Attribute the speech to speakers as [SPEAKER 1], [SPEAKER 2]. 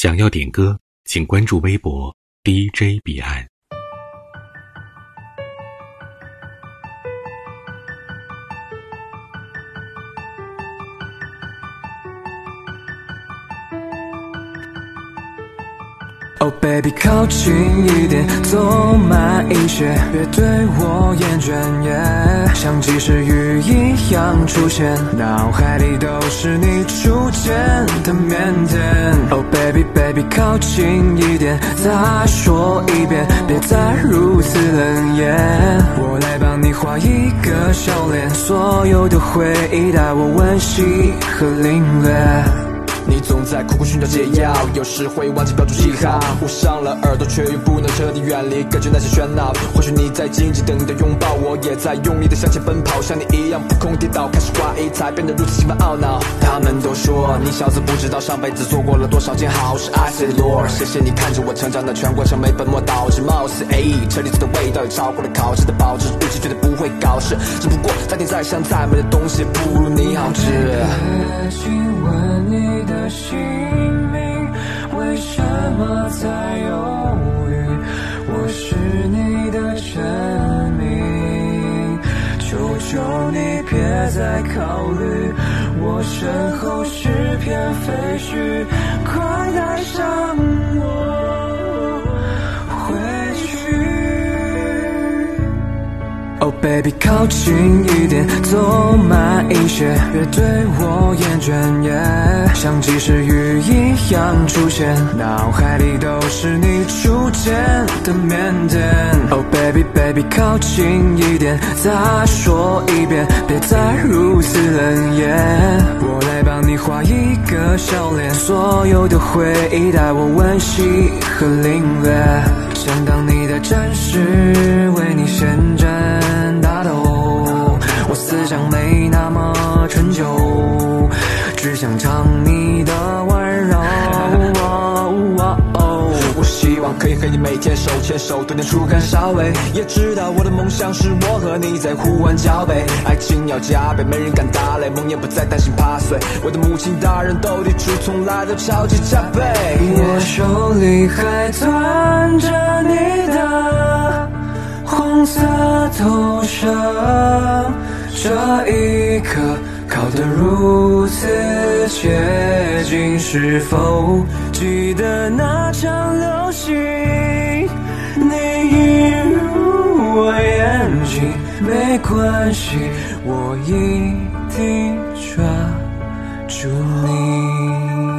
[SPEAKER 1] 想要点歌，请关注微博 DJ 彼岸。
[SPEAKER 2] Oh baby，靠近一点，走慢一些，别对我厌倦。像及时雨一样出现，脑海里都是你初见的腼腆。Oh baby，baby，靠近一点，再说一遍，别再如此冷眼。我来帮你画一个笑脸，所有的回忆带我温习和领略。总在苦苦寻找解药，有时会忘记标注记号。捂上了耳朵，却又不能彻底远离，感觉那些喧闹。或许你在静静等待拥抱，我也在用力的向前奔跑，像你一样扑空跌倒，开始怀疑，才变得如此心烦懊恼。他们都说你小子不知道上辈子做过了多少件好事。I say Lord，谢谢你看着我成长的全过程，没本末倒置，貌似 A，，车厘子的味道也超过了考试的保质，预期绝对不会搞事。只不过再甜再香再美的东西，不如你好吃。姓名为什么在犹豫？我是你的真名，求求你别再考虑，我身后是片废墟，快 baby，靠近一点，走慢一些，别对我厌倦。耶像及时雨一样出现，脑海里都是你初见的腼腆。Oh baby，baby，靠近一点，再说一遍，别再如此冷眼。我来帮你画一个笑脸，所有的回忆带我温习和领略，想当你的战士，为你先没那么陈旧，只想尝你的温柔。我希望可以和你每天手牵手，多年初感稍微。也知道我的梦想是我和你在呼唤交杯，爱情要加倍，没人敢打雷，梦也不再担心怕碎。我的母亲大人斗地主，从来都超级加倍。我手里还攥着你的红色头绳。这一刻靠得如此接近，是否记得那场流星？你映入我眼睛，没关系，我一定抓住你。